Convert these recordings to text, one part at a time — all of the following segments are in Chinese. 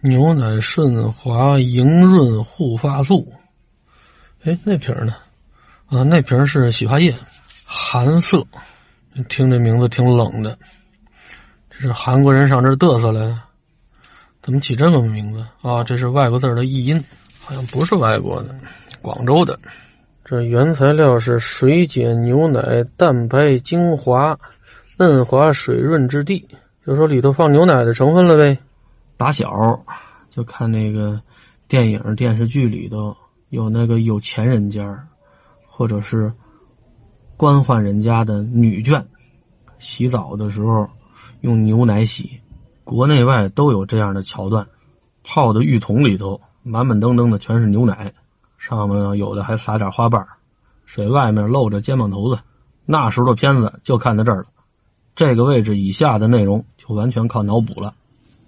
牛奶顺滑莹润护发素。哎，那瓶呢？啊，那瓶是洗发液，韩色。听这名字挺冷的，这是韩国人上这嘚瑟来？怎么起这么个名字啊？这是外国字的译音，好像不是外国的，广州的。这原材料是水解牛奶蛋白精华，嫩滑水润质地，就说里头放牛奶的成分了呗。打小就看那个电影电视剧里头有那个有钱人家或者是官宦人家的女眷洗澡的时候用牛奶洗，国内外都有这样的桥段。泡的浴桶里头满满登登的全是牛奶，上面有的还撒点花瓣，水外面露着肩膀头子。那时候的片子就看到这儿了，这个位置以下的内容就完全靠脑补了。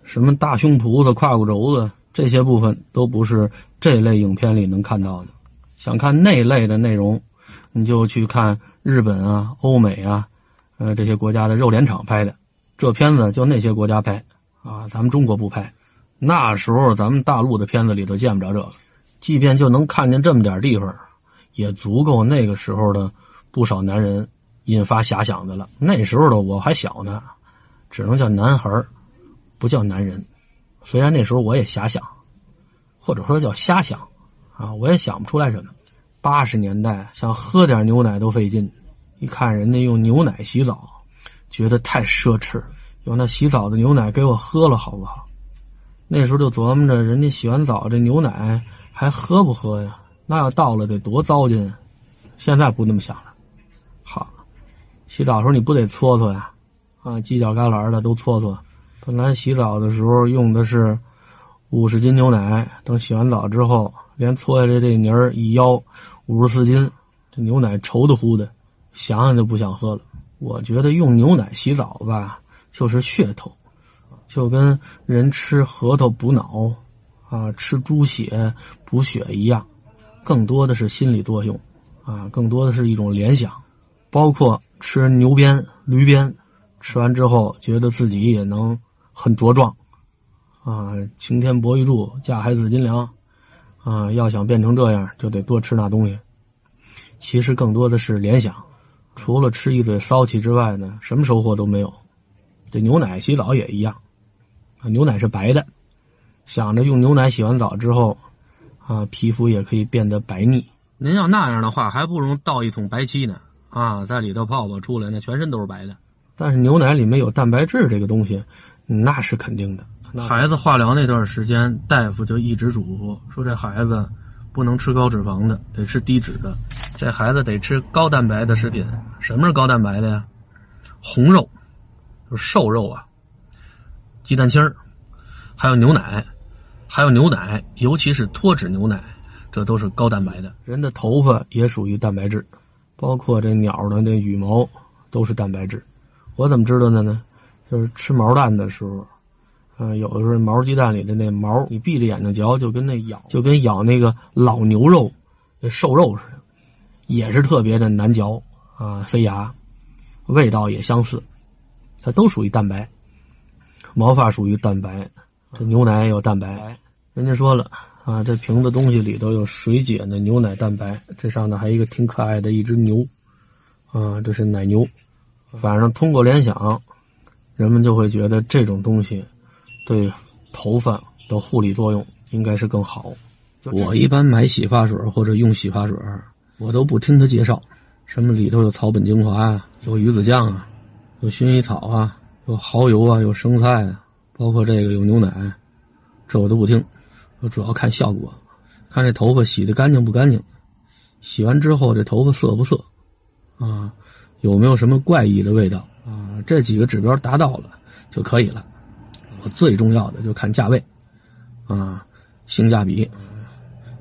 什么大胸脯子、胯骨轴子这些部分都不是这类影片里能看到的。想看那类的内容，你就去看日本啊、欧美啊，呃这些国家的肉联厂拍的。这片子就那些国家拍啊，咱们中国不拍。那时候咱们大陆的片子里头见不着这个，即便就能看见这么点地方，也足够那个时候的不少男人引发遐想的了。那时候的我还小呢，只能叫男孩儿。不叫男人，虽然那时候我也瞎想，或者说叫瞎想，啊，我也想不出来什么。八十年代想喝点牛奶都费劲，一看人家用牛奶洗澡，觉得太奢侈。用那洗澡的牛奶给我喝了好不好？那时候就琢磨着，人家洗完澡这牛奶还喝不喝呀？那要倒了得多糟践。现在不那么想了，好，洗澡的时候你不得搓搓呀？啊，犄角旮旯的都搓搓。本来洗澡的时候用的是五十斤牛奶，等洗完澡之后，连搓下来这泥儿一腰五十四斤，这牛奶稠的乎的，想想就不想喝了。我觉得用牛奶洗澡吧，就是噱头，就跟人吃核桃补脑，啊，吃猪血补血一样，更多的是心理作用，啊，更多的是一种联想，包括吃牛鞭、驴鞭，吃完之后觉得自己也能。很茁壮，啊，擎天博玉柱，架海紫金梁，啊，要想变成这样，就得多吃那东西。其实更多的是联想，除了吃一嘴骚气之外呢，什么收获都没有。这牛奶洗澡也一样，啊，牛奶是白的，想着用牛奶洗完澡之后，啊，皮肤也可以变得白腻。您要那样的话，还不如倒一桶白漆呢，啊，在里头泡泡出来，那全身都是白的。但是牛奶里面有蛋白质这个东西。那是肯定的。孩子化疗那段时间，大夫就一直嘱咐说，这孩子不能吃高脂肪的，得吃低脂的。这孩子得吃高蛋白的食品。什么是高蛋白的呀？红肉，就是瘦肉啊，鸡蛋清儿，还有牛奶，还有牛奶，尤其是脱脂牛奶，这都是高蛋白的。人的头发也属于蛋白质，包括这鸟的这羽毛都是蛋白质。我怎么知道的呢？就是吃毛蛋的时候，嗯，有的时候毛鸡蛋里的那毛，你闭着眼睛嚼，就跟那咬，就跟咬那个老牛肉、那瘦肉似的，也是特别的难嚼啊，塞牙，味道也相似，它都属于蛋白。毛发属于蛋白，这牛奶有蛋白。人家说了啊，这瓶子东西里头有水解的牛奶蛋白，这上头还有一个挺可爱的一只牛，啊，这是奶牛。反正通过联想。人们就会觉得这种东西对头发的护理作用应该是更好。我一般买洗发水或者用洗发水，我都不听他介绍，什么里头有草本精华啊，有鱼子酱啊，有薰衣草啊，有蚝油啊，有生菜啊，包括这个有牛奶，这我都不听。我主要看效果，看这头发洗的干净不干净，洗完之后这头发涩不涩，啊，有没有什么怪异的味道。这几个指标达到了就可以了。我最重要的就看价位，啊，性价比。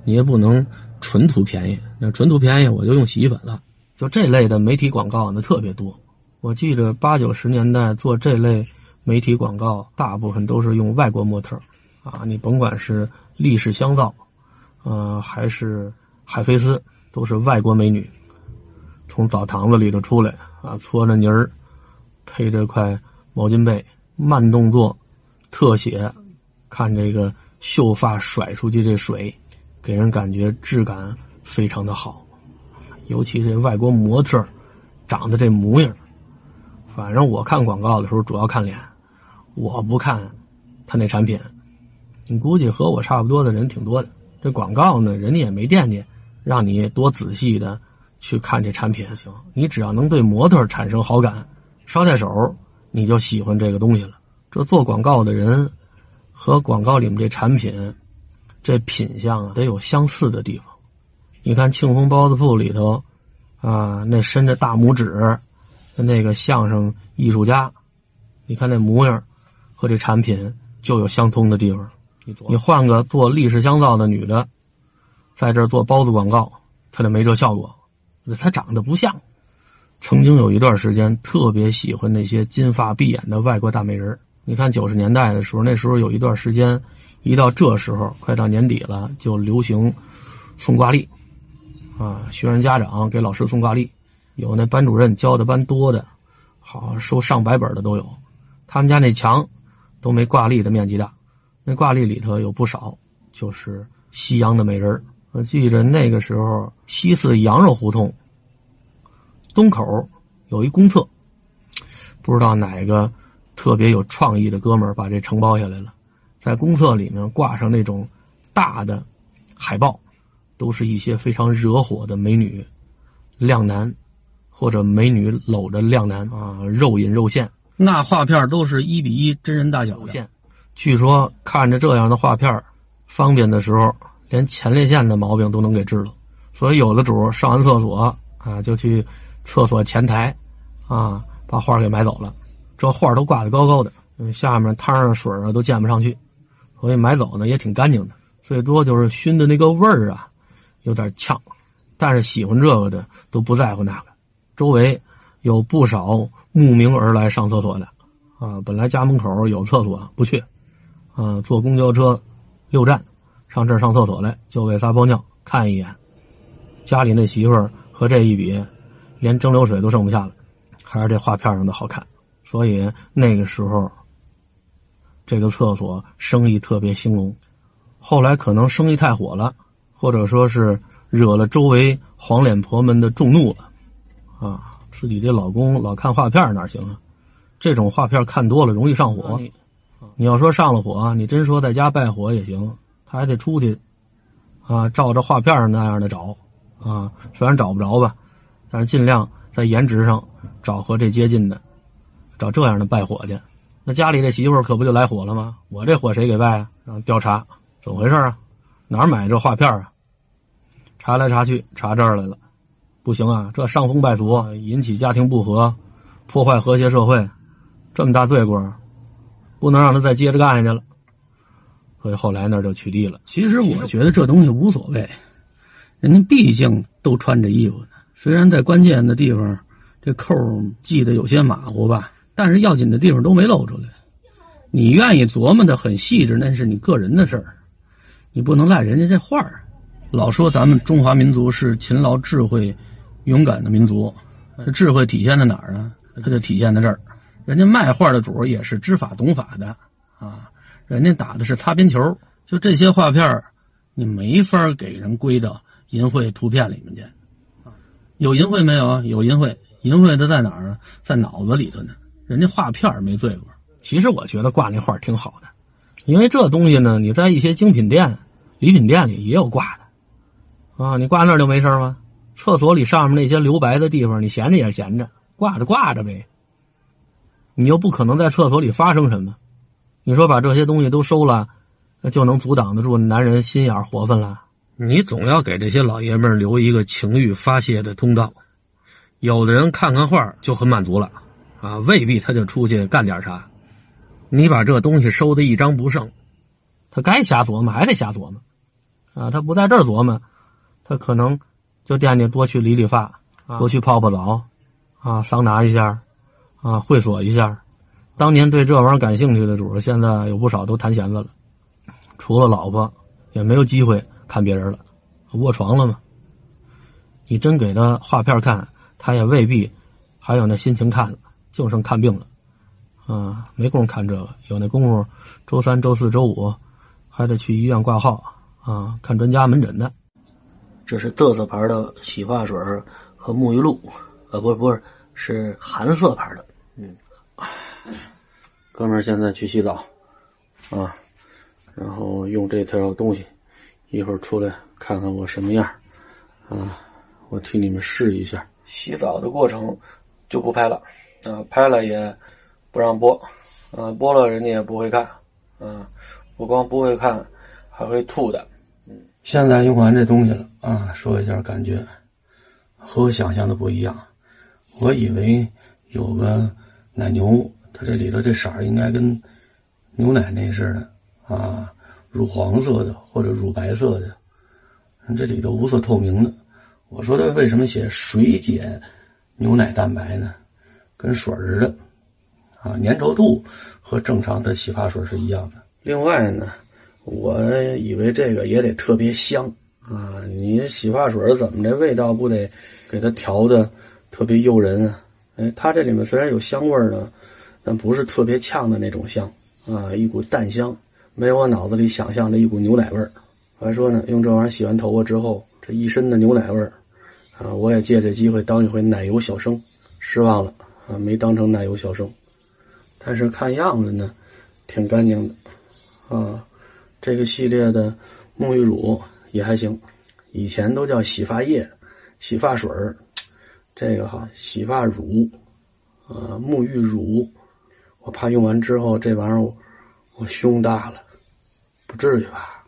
你也不能纯图便宜，那纯图便宜我就用洗衣粉了。就这类的媒体广告那特别多。我记着八九十年代做这类媒体广告，大部分都是用外国模特啊，你甭管是立式香皂，呃，还是海飞丝，都是外国美女，从澡堂子里头出来啊，搓着泥儿。配着块毛巾被，慢动作，特写，看这个秀发甩出去这水，给人感觉质感非常的好。尤其这外国模特长得这模样，反正我看广告的时候主要看脸，我不看他那产品。你估计和我差不多的人挺多的。这广告呢，人家也没惦记让你多仔细的去看这产品，行，你只要能对模特产生好感，捎带手你就喜欢这个东西了。这做广告的人和广告里面这产品，这品相啊得有相似的地方。你看庆丰包子铺里头，啊，那伸着大拇指，那个相声艺术家，你看那模样，和这产品就有相通的地方。你换个做立式香皂的女的，在这做包子广告，她就没这效果。她长得不像。曾经有一段时间，特别喜欢那些金发碧眼的外国大美人。你看九十年代的时候，那时候有一段时间，一到这时候，快到年底了，就流行送挂历。啊，学生家长给老师送挂历，有那班主任教的班多的，好收上百本的都有。他们家那墙都没挂历的面积大。那挂历里头有不少，就是西洋的美人我记着那个时候，西四羊肉胡同东口有一公厕，不知道哪个特别有创意的哥们儿把这承包下来了，在公厕里面挂上那种大的海报，都是一些非常惹火的美女靓男，或者美女搂着靓男啊，肉隐肉现，那画片都是一比一真人大小的。据说看着这样的画片方便的时候，连前列腺的毛病都能给治了。所以有的主上完厕所啊，就去厕所前台啊，把画给买走了。这画都挂得高高的，下面汤上水啊都溅不上去，所以买走呢也挺干净的。最多就是熏的那个味儿啊，有点呛。但是喜欢这个的都不在乎那个。周围有不少慕名而来上厕所的啊，本来家门口有厕所不去。啊，坐公交车六站上这儿上厕所来，就为撒泡尿看一眼。家里那媳妇儿和这一比，连蒸馏水都剩不下了，还是这画片上的好看。所以那个时候，这个厕所生意特别兴隆。后来可能生意太火了，或者说是惹了周围黄脸婆们的众怒了，啊，自己这老公老看画片哪行啊？这种画片看多了容易上火。你要说上了火，你真说在家拜火也行，他还得出去，啊，照着画片上那样的找，啊，虽然找不着吧，但是尽量在颜值上找和这接近的，找这样的拜火去。那家里这媳妇可不就来火了吗？我这火谁给拜啊？然后调查怎么回事啊？哪儿买这画片啊？查来查去，查这儿来了，不行啊，这伤风败俗，引起家庭不和，破坏和谐社会，这么大罪过。不能让他再接着干下去了，所以后来那就取缔了。其实我觉得这东西无所谓，人家毕竟都穿着衣服呢。虽然在关键的地方这扣系的有些马虎吧，但是要紧的地方都没露出来。你愿意琢磨的很细致，那是你个人的事儿，你不能赖人家这画儿。老说咱们中华民族是勤劳、智慧、勇敢的民族，这智慧体现在哪儿呢？它就体现在这儿。人家卖画的主也是知法懂法的啊，人家打的是擦边球，就这些画片你没法给人归到淫秽图片里面去。有淫秽没有啊？有淫秽，淫秽的在哪儿呢？在脑子里头呢。人家画片没罪过。其实我觉得挂那画挺好的，因为这东西呢，你在一些精品店、礼品店里也有挂的啊。你挂那儿就没事吗？厕所里上面那些留白的地方，你闲着也是闲着，挂着挂着呗。你又不可能在厕所里发生什么，你说把这些东西都收了，那就能阻挡得住男人心眼活泛了？你总要给这些老爷们留一个情欲发泄的通道。有的人看看画就很满足了，啊，未必他就出去干点啥。你把这东西收的一张不剩，他该瞎琢磨还得瞎琢磨，啊，他不在这儿琢磨，他可能就惦记多去理理发，多去泡泡澡，啊，桑拿一下。啊，会所一下，当年对这玩意儿感兴趣的主儿，现在有不少都弹弦子了，除了老婆，也没有机会看别人了，卧床了嘛。你真给他画片看，他也未必还有那心情看了，就剩看病了，啊，没工夫看这个，有那功夫，周三、周四周五还得去医院挂号啊，看专家门诊的。这是嘚瑟牌的洗发水和沐浴露，呃，不是不是，是韩色牌的。嗯，哥们儿现在去洗澡啊，然后用这套东西，一会儿出来看看我什么样啊，我替你们试一下。洗澡的过程就不拍了啊，拍了也不让播啊，播了人家也不会看啊，不光不会看，还会吐的。嗯，现在用完这东西了啊，说一下感觉，和我想象的不一样，我以为有个。奶牛，它这里头这色儿应该跟牛奶那似的啊，乳黄色的或者乳白色的，这里头无色透明的。我说它为什么写水解牛奶蛋白呢？跟水似的啊，粘稠度和正常的洗发水是一样的。另外呢，我以为这个也得特别香啊，你洗发水怎么这味道不得给它调的特别诱人啊？哎，它这里面虽然有香味呢，但不是特别呛的那种香啊，一股淡香，没有我脑子里想象的一股牛奶味儿。还说呢，用这玩意儿洗完头发之后，这一身的牛奶味儿啊，我也借这机会当一回奶油小生，失望了啊，没当成奶油小生。但是看样子呢，挺干净的啊。这个系列的沐浴乳也还行，以前都叫洗发液、洗发水儿。这个哈，洗发乳，呃，沐浴乳，我怕用完之后这玩意儿我胸大了，不至于吧？